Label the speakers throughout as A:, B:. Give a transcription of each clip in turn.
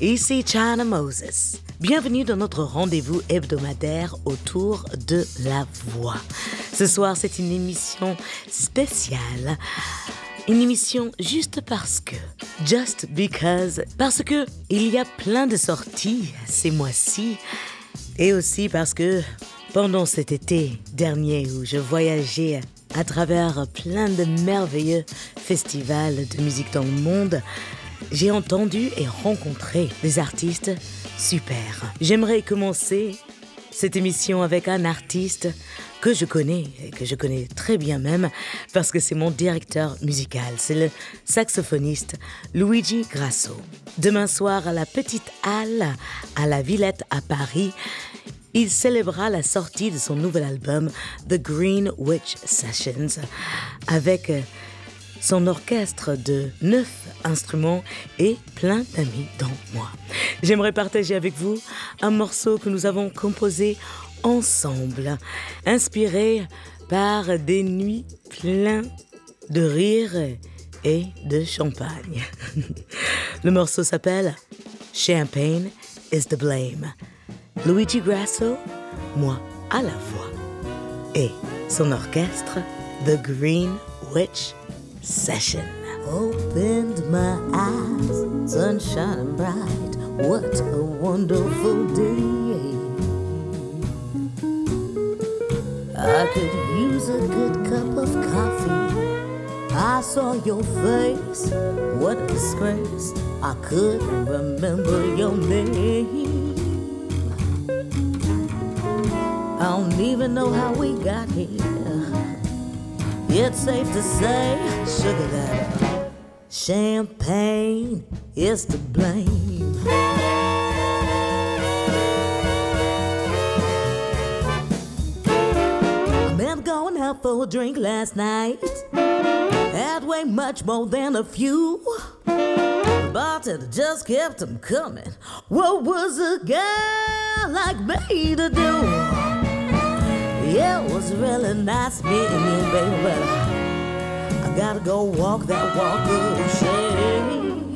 A: ici China Moses. Bienvenue dans notre rendez-vous hebdomadaire autour de la voix. Ce soir, c'est une émission spéciale. Une émission juste parce que. Just because. Parce que il y a plein de sorties ces mois-ci. Et aussi parce que pendant cet été dernier où je voyageais à travers plein de merveilleux festivals de musique dans le monde, j'ai entendu et rencontré des artistes super. J'aimerais commencer cette émission avec un artiste que je connais, et que je connais très bien même, parce que c'est mon directeur musical. C'est le saxophoniste Luigi Grasso. Demain soir, à la Petite Halle, à la Villette à Paris, il célébrera la sortie de son nouvel album The Green Witch Sessions avec son orchestre de neuf instruments et plein d'amis dans moi. J'aimerais partager avec vous un morceau que nous avons composé ensemble, inspiré par des nuits pleines de rire et de champagne. Le morceau s'appelle Champagne is the Blame. Luigi Grasso, moi à la voix, et son orchestre The Green Witch Session. Opened my eyes, sun shining bright. What a wonderful day. I could use a good cup of coffee. I saw your face, what a disgrace. I couldn't remember your name. I don't even know how we got here. It's safe to say, sugar daddy, champagne is to blame. I meant going out for a drink last night. Had way much more than a few. The bartender just kept them coming. What was a girl like me to do? Yeah, it was really nice meeting you, baby, but I, gotta go walk that walk of shame.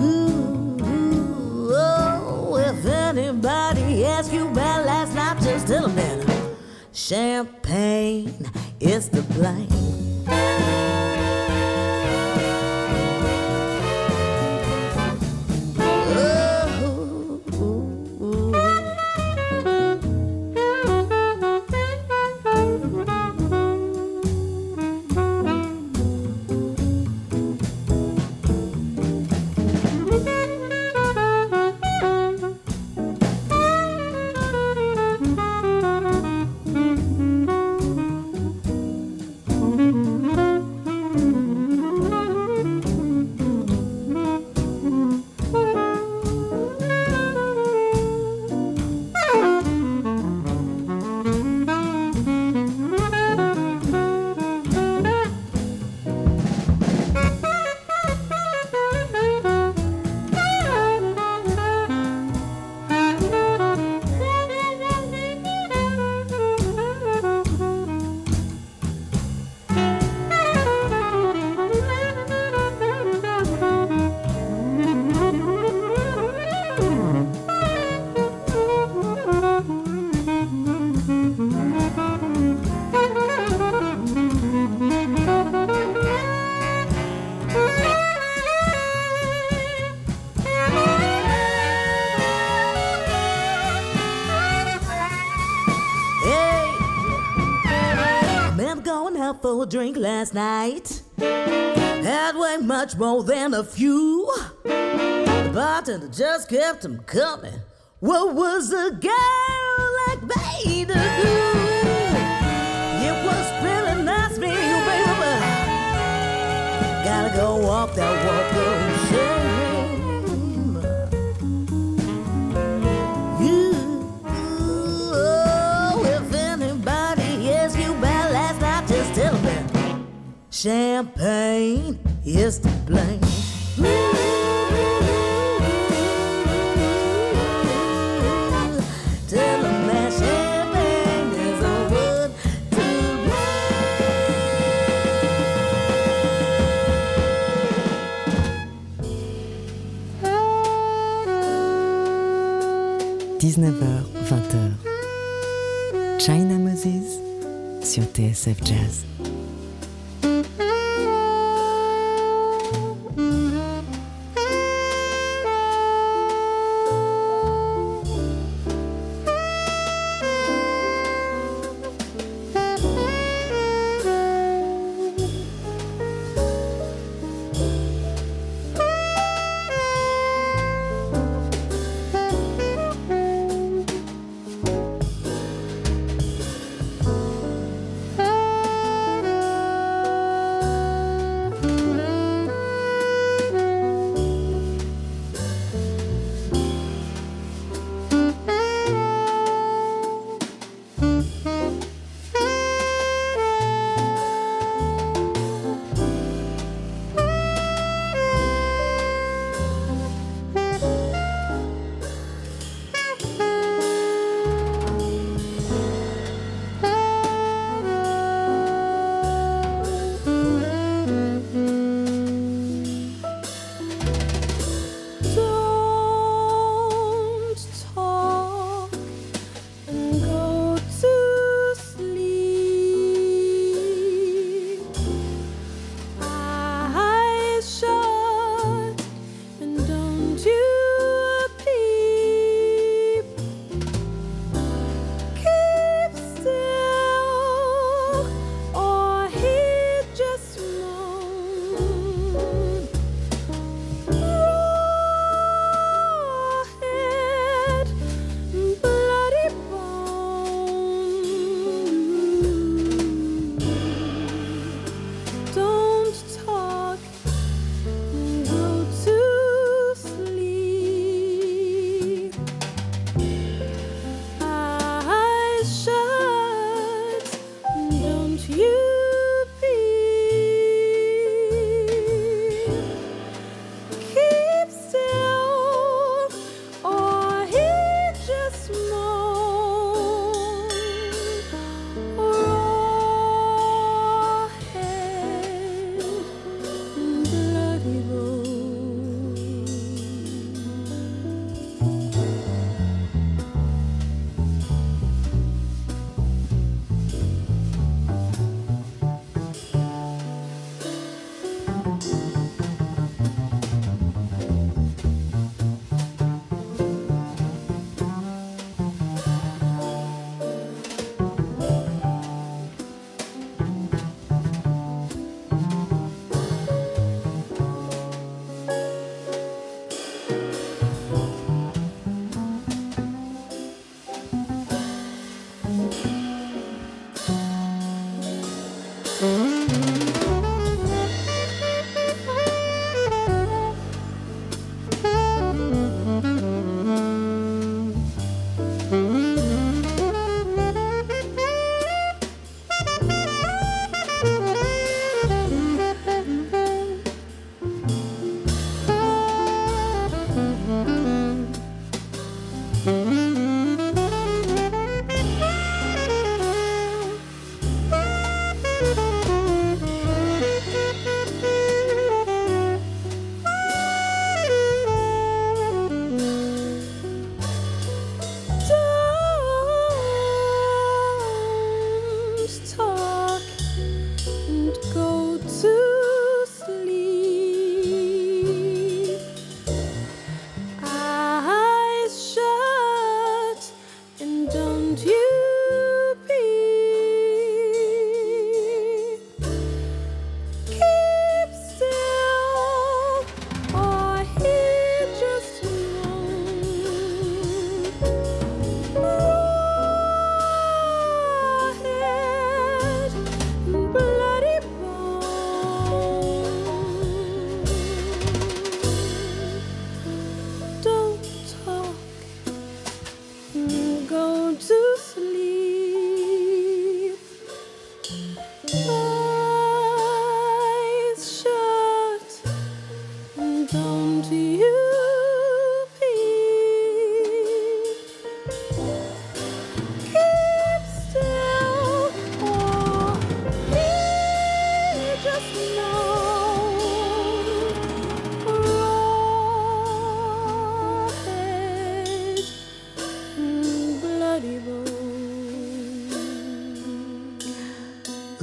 A: Ooh, oh, if anybody asks you about last night, just tell them that champagne is the blame. For a drink last night. Had way much more than a few. The bartender just kept them coming. What was a girl like me to do? It was really nice meeting you, baby, but gotta go walk that walk champagne is to blame. Tell 'em that champagne is the one to
B: blame. 19h, 20h. China Moses sur TSF Jazz.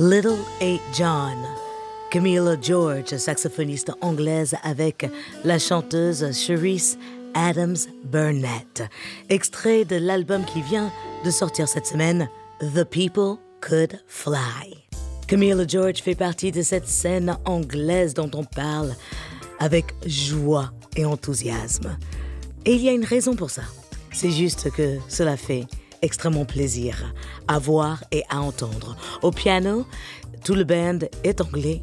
A: Little A. John. Camilla George, saxophoniste anglaise avec la chanteuse Cherise Adams Burnett. Extrait de l'album qui vient de sortir cette semaine, The People Could Fly. Camilla George fait partie de cette scène anglaise dont on parle avec joie et enthousiasme. Et il y a une raison pour ça. C'est juste que cela fait extrêmement plaisir à voir et à entendre. Au piano, tout le band est anglais,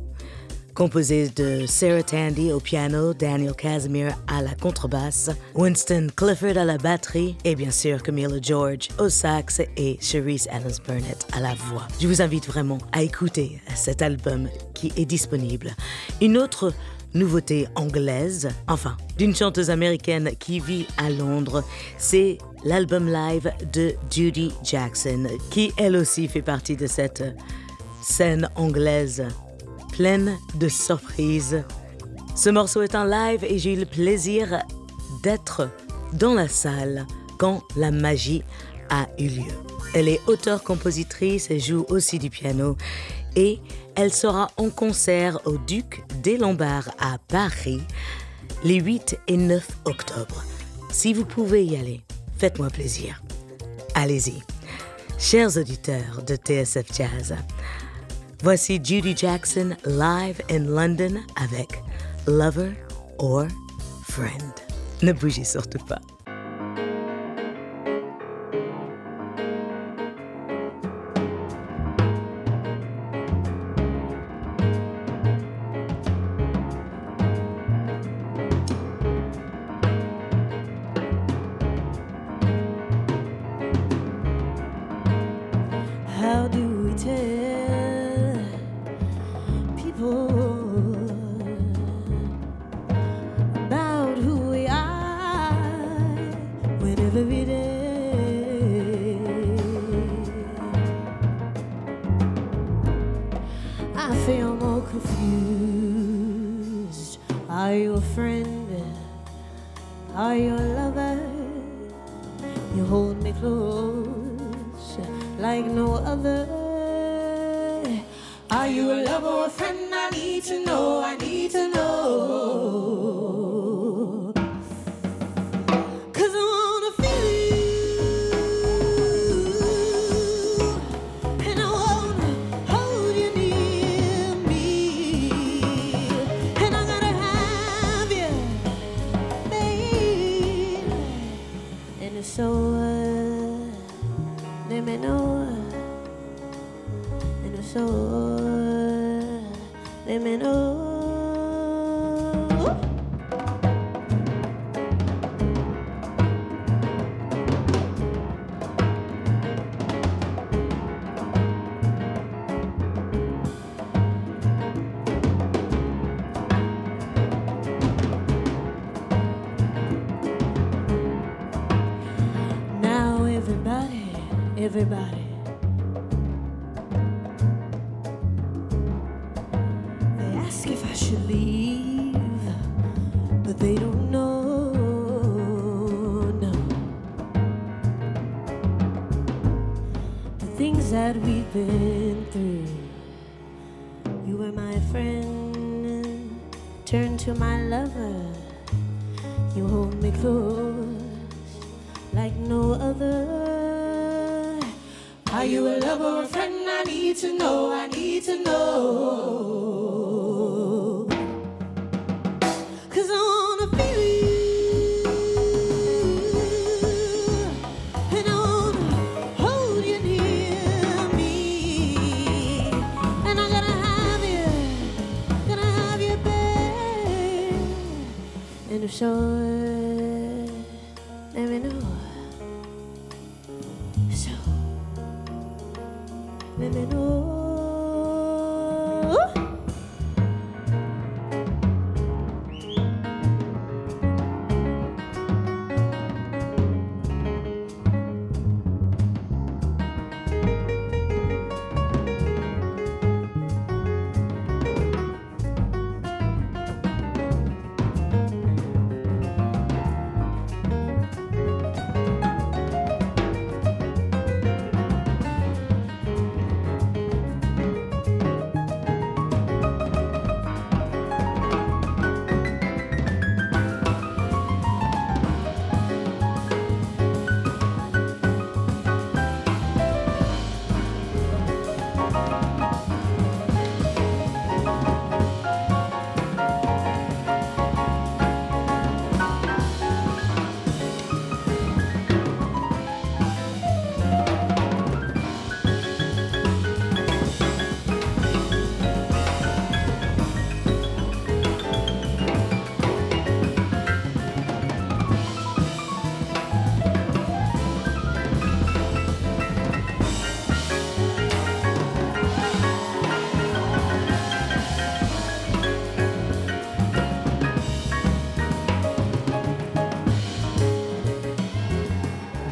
A: composé de Sarah Tandy au piano, Daniel Casimir à la contrebasse, Winston Clifford à la batterie et bien sûr Camilla George au sax et Cherise Adams Burnett à la voix. Je vous invite vraiment à écouter cet album qui est disponible. Une autre nouveauté anglaise, enfin, d'une chanteuse américaine qui vit à Londres, c'est l'album live de Judy Jackson, qui elle aussi fait partie de cette scène anglaise pleine de surprises. Ce morceau est en live et j'ai eu le plaisir d'être dans la salle quand la magie a eu lieu. Elle est auteure-compositrice et joue aussi du piano et elle sera en concert au Duc des Lombards à Paris les 8 et 9 octobre. Si vous pouvez y aller, faites-moi plaisir. Allez-y. Chers auditeurs de TSF Jazz, voici Judy Jackson live in London avec Lover or Friend. Ne bougez surtout pas.
C: Everybody. They ask if I should leave, but they don't know. No. The things that we've been through. You were my friend, turned to my lover. You hold me close to know, I need to know.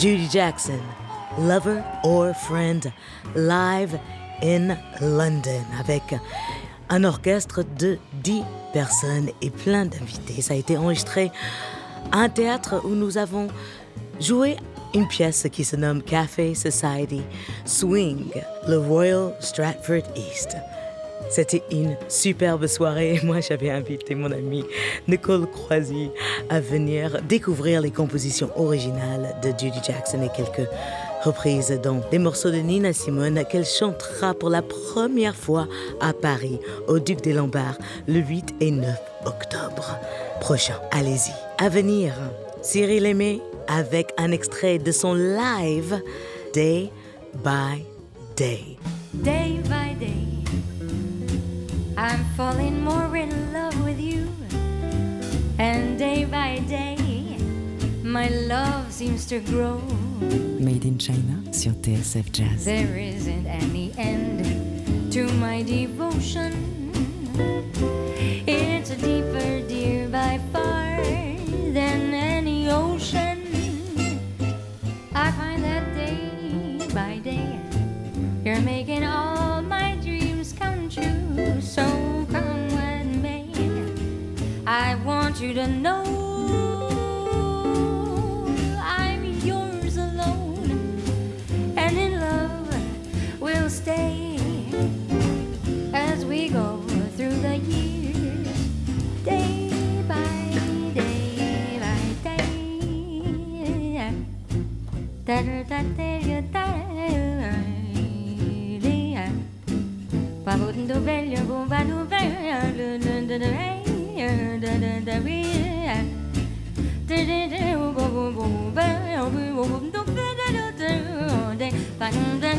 A: Judy Jackson, Lover or Friend, live in London avec un orchestre de 10 personnes et plein d'invités. Ça a été enregistré à un théâtre où nous avons joué une pièce qui se nomme Café Society Swing, le Royal Stratford East. C'était une superbe soirée. Moi, j'avais invité mon ami Nicole Croisy à venir découvrir les compositions originales de Judy Jackson et quelques reprises dont des morceaux de Nina Simone qu'elle chantera pour la première fois à Paris au Duc des Lombards le 8 et 9 octobre prochain. Allez-y. À venir, Cyril Aimé avec un extrait de son live Day by Day.
D: Day by day, I'm falling more in love with you. And day by day, my love seems to grow.
B: Made in China sur TSF Jazz.
D: There isn't any end to my devotion. It's a deeper, dear, by far than any ocean. I find that day by day you're making all So come with me. I want you to know I'm yours alone. And in love we'll stay as we go through the years. Day by day by day. Da da da da da.
A: Bye.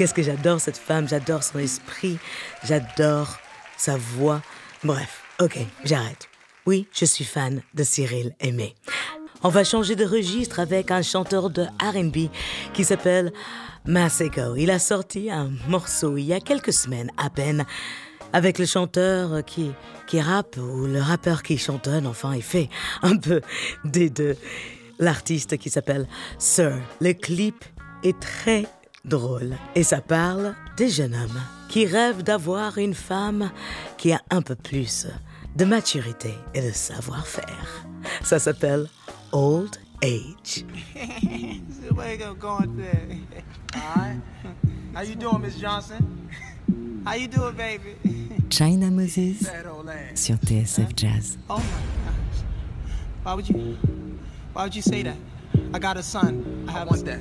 A: Qu'est-ce que j'adore cette femme, j'adore son esprit, j'adore sa voix. Bref, ok, j'arrête. Oui, je suis fan de Cyril Aimé. On va changer de registre avec un chanteur de RB qui s'appelle Masego. Il a sorti un morceau il y a quelques semaines à peine avec le chanteur qui, qui rappe ou le rappeur qui chantonne, enfin, il fait un peu des deux. L'artiste qui s'appelle Sir. Le clip est très drôle et ça parle des jeunes hommes qui rêvent d'avoir une femme qui a un peu plus de maturité et de savoir-faire. Ça s'appelle Old Age.
E: How you doing, Miss Johnson? How you doing, baby?
F: China Moses sur TSF Jazz.
E: Oh my gosh. Why would you why would you say that? I got a son. I, have I want that.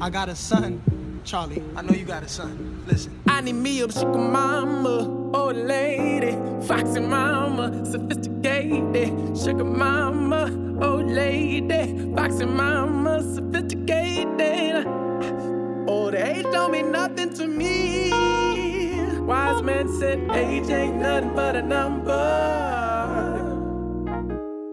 E: I got a son, Charlie. I know you got a son. Listen.
G: I need me a sugar mama, old lady, foxy mama, sophisticated. Sugar mama, old lady, foxy mama, sophisticated. Old age don't mean nothing to me. Wise man said age ain't nothing but a number.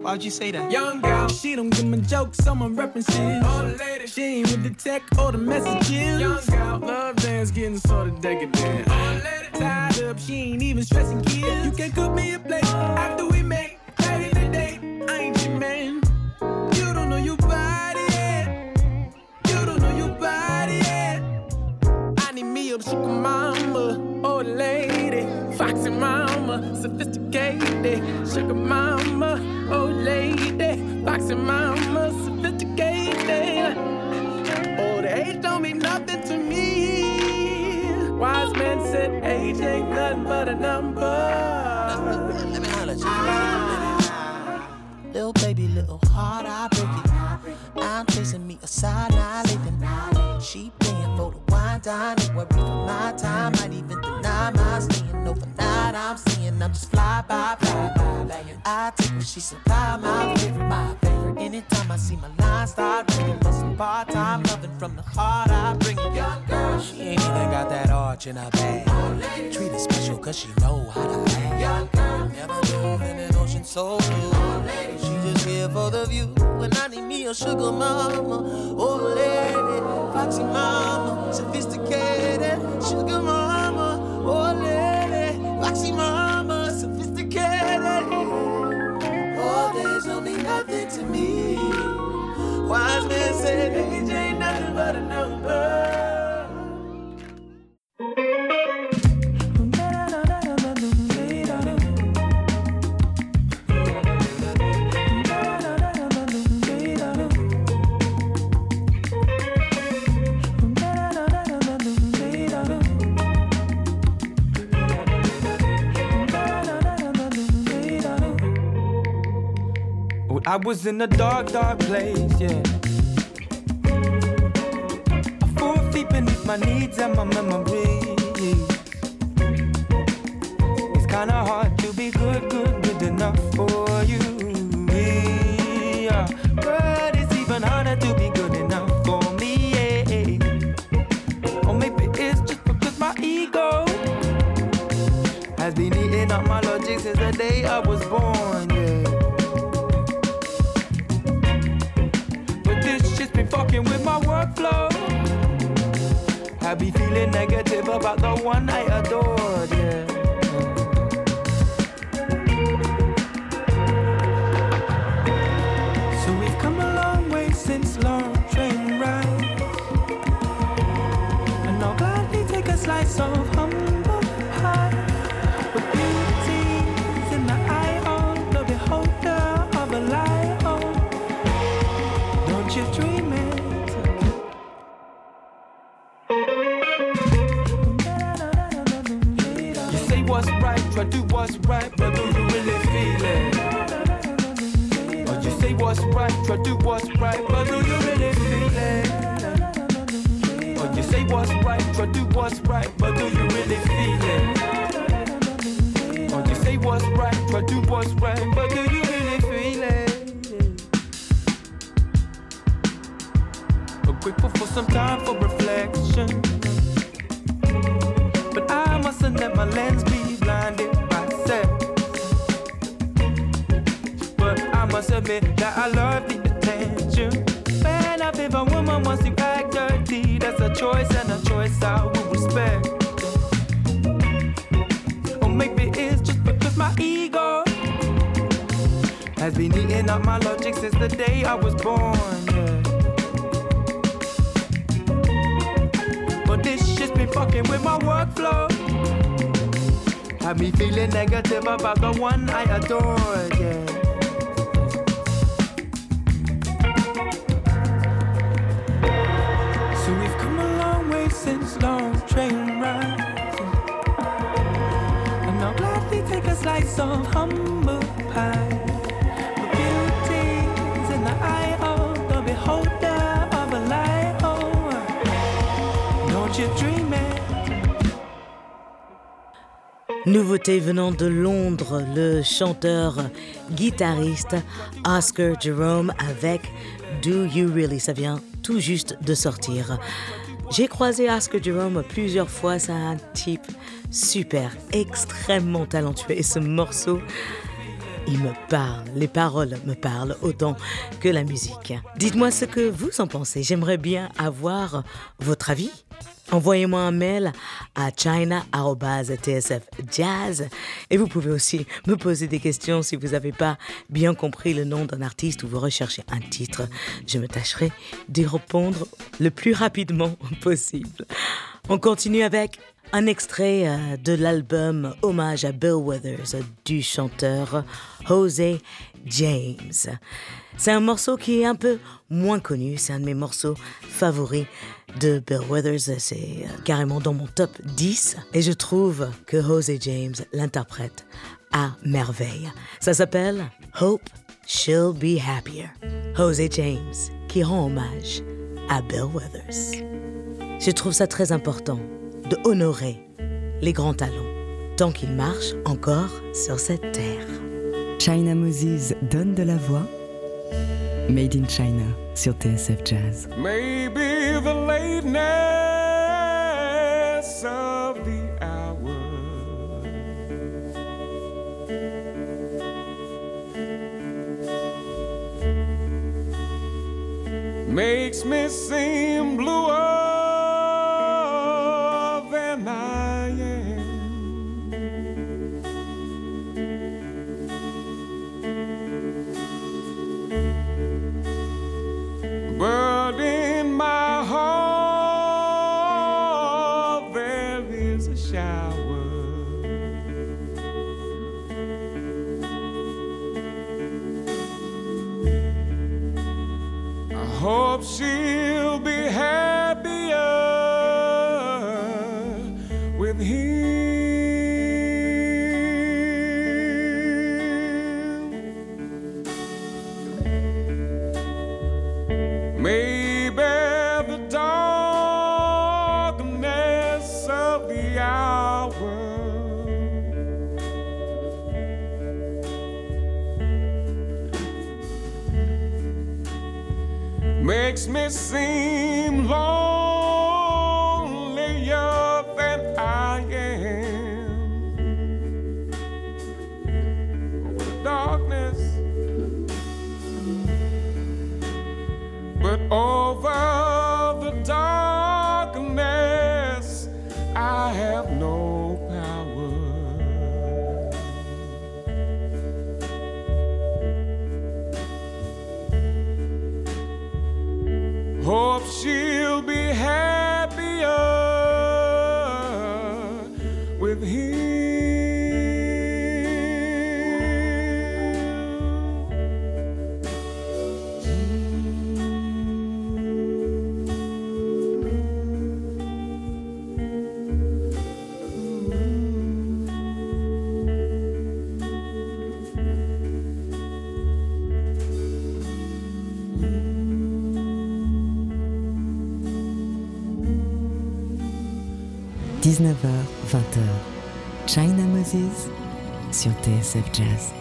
E: Why'd you say that?
G: Young girl, she don't give me jokes, so my references. Old lady, she ain't with the tech or the messages. Young girl, love dance getting sort of decadent. Old lady, tied up, she ain't even stressing kids. You can cook me a plate after we make back in the day. I ain't your man. You don't know your body yet. You don't know your body yet. I need me a sugar mama, old lady, foxy mama, sophisticated, sugar mama, old lady, foxy mama, sophisticated. Oh, old age don't mean nothing to me. Wise men said age ain't nothing but a number.
E: Let me holler at you. Little baby, little heart, I break it. I'm chasing me a side, not living. She wine, and worry for my time. Might even deny my staying overnight. I'm seeing I'm just fly by, fly by. I take what she supply, my favorite, my favorite. Anytime I see my line start ringing, for some part time loving from the heart, I bring it. Young girl, she ain't even got that arch in her bag. Treat her special cause she know how to act. Young girl, never dove in an ocean so blue. She just here for the view. When I need me a sugar mama, old lady, foxy mama, sophisticated. Sugar mama, old lady, foxy mama, sophisticated. All days don't mean nothing to me. Wise man said age ain't nothing but a number.
H: I was in a dark, dark place, yeah. Four feet beneath my needs and my memories. It's kinda hard I be feeling negative about the one I adored, right, but do you really feel it? Or you say what's right, try do what's right, but do you really feel it? Or you say what's right, try do what's right, but do you really feel it? But grateful for some time for reflection. But I mustn't let my lens be blinded by sex. But I must admit that I love up if a woman wants to act dirty. That's a choice and a choice I will respect. Or maybe it's just because my ego has been eating up my logic since the day I was born. Yeah. But this shit's been fucking with my workflow. Had me feeling negative about the one I adore. Yeah.
A: Nouveauté venant de Londres, le chanteur guitariste Oscar Jerome avec Do You Really, ça vient tout juste de sortir. J'ai croisé Oscar Jerome plusieurs fois, c'est un type super, extrêmement talentueux et ce morceau, il me parle, les paroles me parlent autant que la musique. Dites-moi ce que vous en pensez, j'aimerais bien avoir votre avis. Envoyez-moi un mail à china.tsfjazz et vous pouvez aussi me poser des questions si vous n'avez pas bien compris le nom d'un artiste ou vous recherchez un titre. Je me tâcherai d'y répondre le plus rapidement possible. On continue avec un extrait euh, de l'album Hommage à Bill Withers du chanteur Jose James. C'est un morceau qui est un peu moins connu, c'est un de mes morceaux favoris de Bill Withers, c'est euh, carrément dans mon top 10 et je trouve que Jose James l'interprète à merveille. Ça s'appelle Hope She'll Be Happier. Jose James qui rend hommage à Bill Withers. Je trouve ça très important de honorer les grands talents tant qu'ils marchent encore sur cette terre.
B: China Moses donne de la voix. Made in China sur TSF Jazz.
I: Maybe the lateness of the hour makes me seem bluer
B: 19h, 20h. China Moses sur TSF Jazz.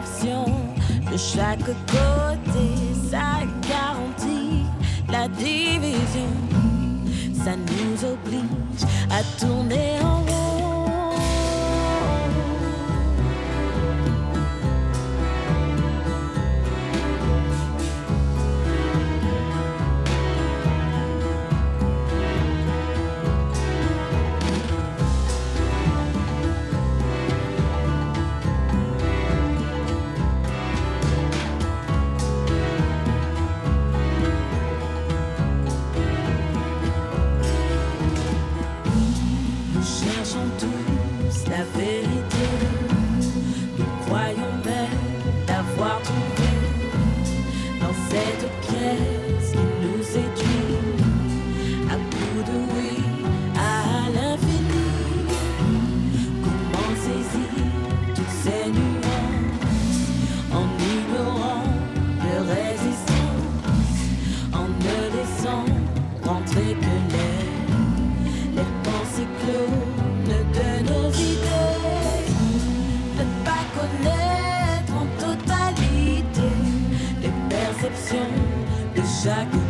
J: De chaque côté. Ça garantit la division. Ça nous oblige à tourner en rond. exactly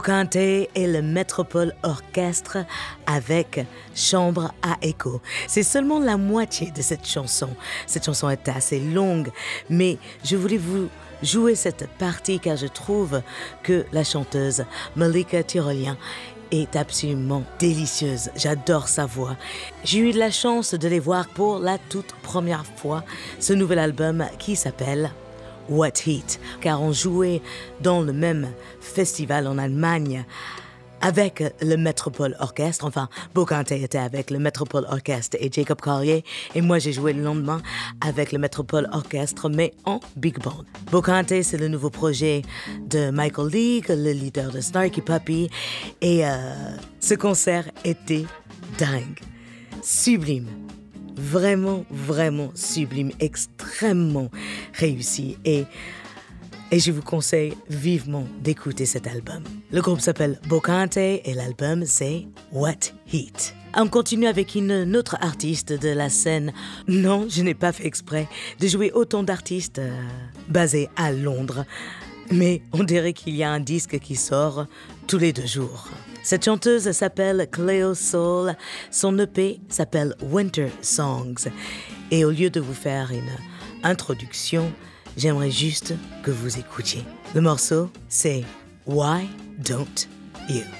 A: Bocante et le Metropole Orchestre avec Chambre à écho. C'est seulement la moitié de cette chanson. Cette chanson est assez longue, mais je voulais vous jouer cette partie car je trouve que la chanteuse Malika Tyrolien est absolument délicieuse. J'adore sa voix. J'ai eu de la chance de les voir pour la toute première fois ce nouvel album qui s'appelle What Heat, car on jouait dans le même festival en Allemagne avec le Metropole Orchestre. Enfin, Bocante était avec le Metropole Orchestre et Jacob Collier, et moi j'ai joué le lendemain avec le Metropole Orchestre, mais en big band. Bocante, c'est le nouveau projet de Michael League, le leader de Snarky Puppy, et euh, ce concert était dingue, sublime vraiment, vraiment sublime, extrêmement réussi. Et, et je vous conseille vivement d'écouter cet album. Le groupe s'appelle Bocante et l'album c'est What Heat. On continue avec une autre artiste de la scène. Non, je n'ai pas fait exprès de jouer autant d'artistes euh, basés à Londres. Mais on dirait qu'il y a un disque qui sort tous les deux jours. Cette chanteuse s'appelle Cleo Soul. Son EP s'appelle Winter Songs. Et au lieu de vous faire une introduction, j'aimerais juste que vous écoutiez. Le morceau, c'est Why Don't You?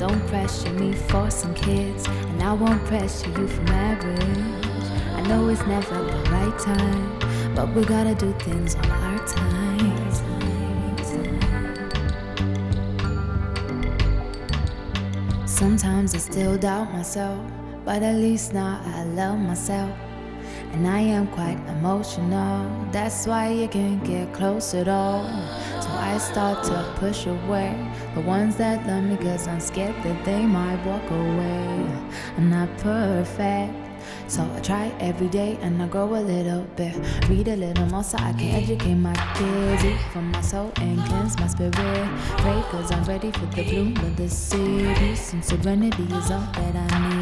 K: Don't pressure me for some kids, and I won't pressure you for marriage. I know it's never the right time, but we gotta do things on our time. Sometimes I still doubt myself, but at least now I love myself. And I am quite emotional, that's why you can't get close at all. So I start to push away the ones that love me, cause I'm scared that they might walk away. I'm not perfect. So I try every day and I grow a little bit. Read a little more so I can educate my kids. Eat from my soul and cleanse my spirit. Pray cause I'm ready for the bloom of the city. And serenity is all that I need.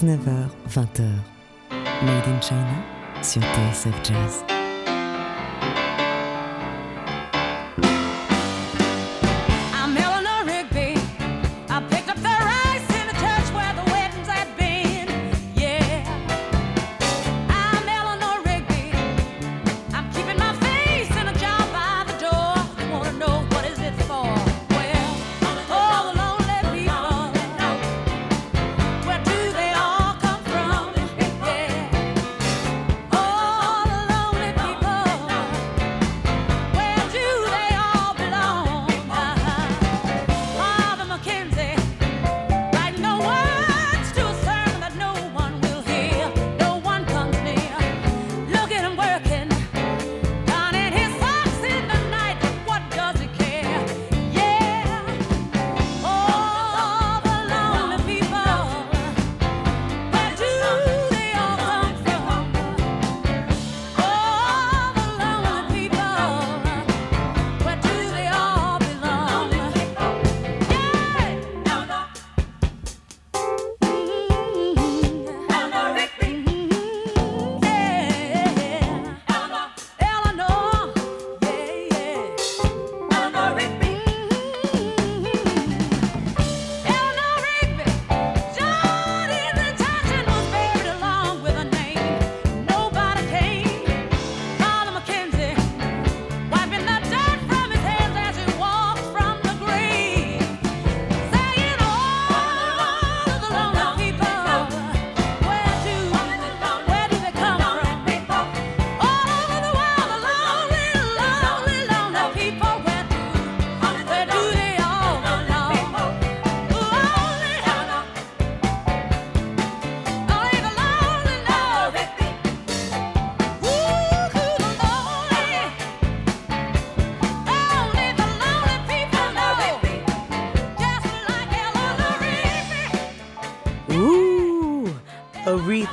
B: 19h, 20h. Made in China sur TSF Jazz.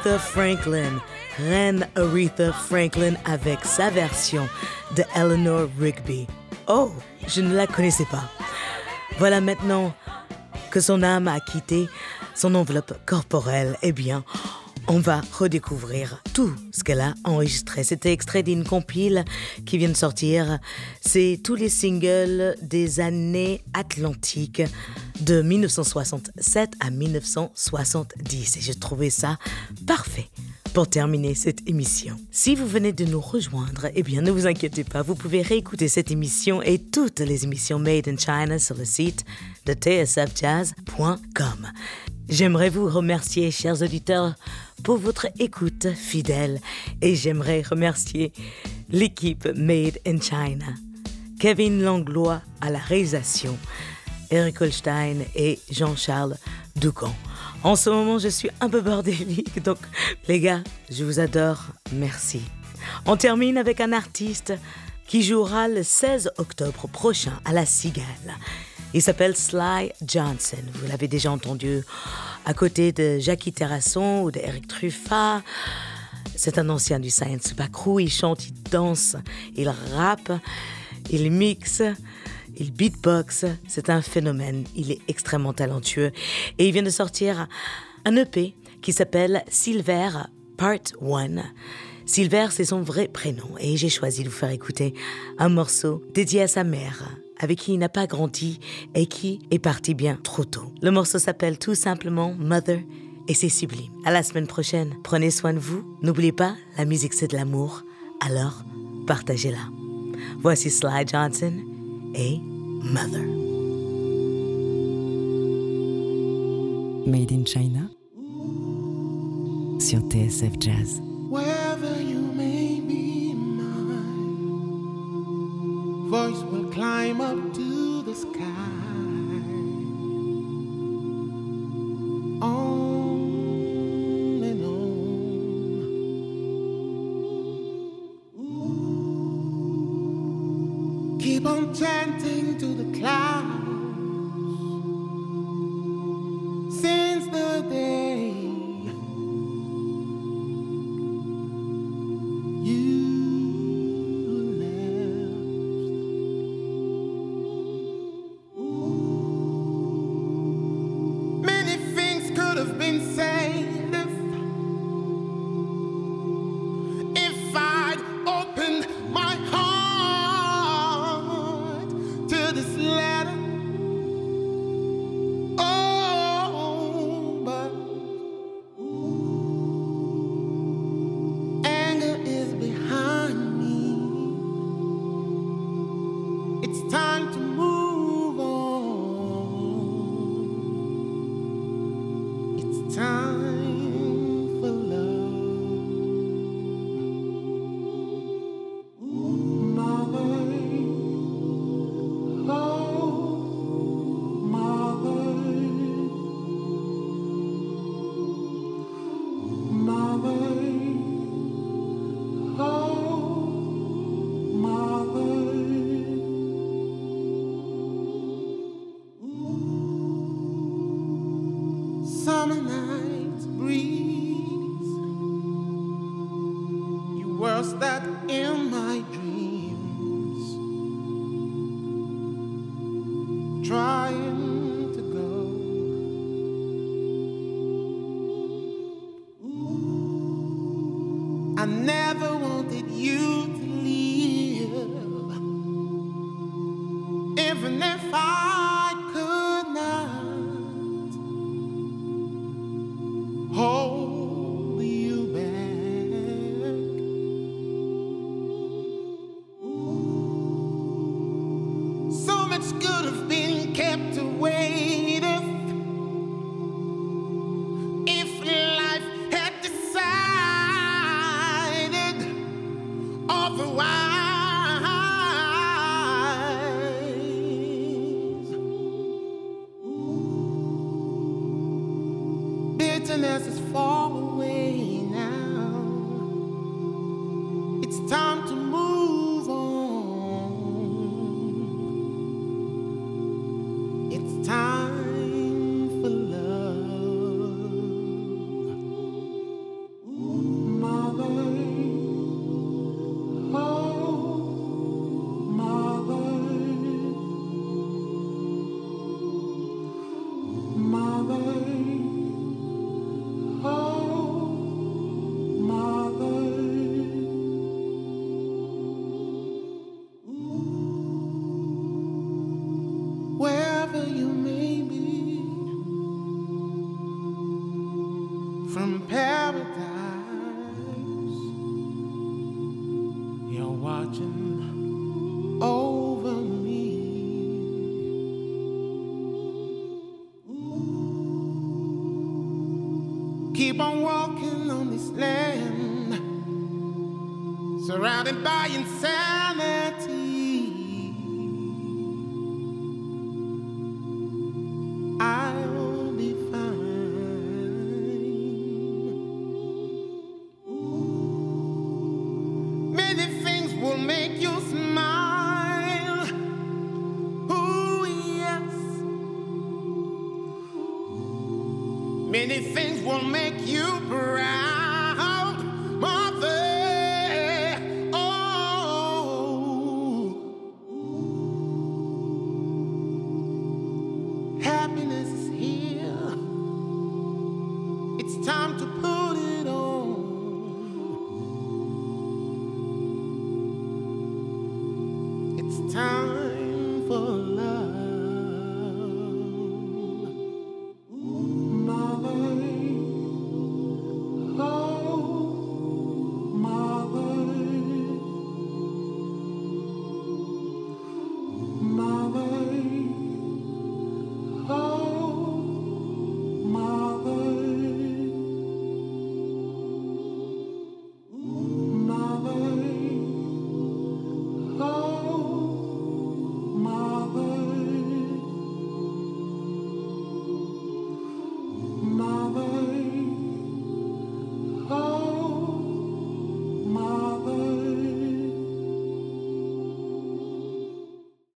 A: Aretha Franklin, reine Aretha Franklin avec sa version de Eleanor Rigby. Oh, je ne la connaissais pas. Voilà maintenant que son âme a quitté son enveloppe corporelle. Eh bien, on va redécouvrir tout ce qu'elle a enregistré. C'était extrait d'une compile qui vient de sortir. C'est tous les singles des années atlantiques de 1967 à 1970. Et j'ai trouvé ça parfait pour terminer cette émission. Si vous venez de nous rejoindre, eh bien ne vous inquiétez pas, vous pouvez réécouter cette émission et toutes les émissions Made in China sur le site de tsfjazz.com. J'aimerais vous remercier, chers auditeurs, pour votre écoute fidèle et j'aimerais remercier l'équipe Made in China. Kevin Langlois à la réalisation, Eric Holstein et Jean-Charles Doucan. En ce moment, je suis un peu bordélique, donc les gars, je vous adore, merci. On termine avec un artiste qui jouera le 16 octobre prochain à la Cigale. Il s'appelle Sly Johnson. Vous l'avez déjà entendu à côté de Jackie Terrasson ou d'Eric Truffat. C'est un ancien du Science Crew. Il chante, il danse, il rappe, il mixe, il beatbox. C'est un phénomène. Il est extrêmement talentueux. Et il vient de sortir un EP qui s'appelle Silver Part 1. Silver, c'est son vrai prénom. Et j'ai choisi de vous faire écouter un morceau dédié à sa mère avec qui il n'a pas grandi et qui est parti bien trop tôt. Le morceau s'appelle tout simplement Mother et c'est sublime. À la semaine prochaine. Prenez soin de vous. N'oubliez pas, la musique c'est de l'amour. Alors, partagez-la. Voici Sly Johnson et Mother.
B: Made in China sur TSF Jazz.
E: Voice will climb up to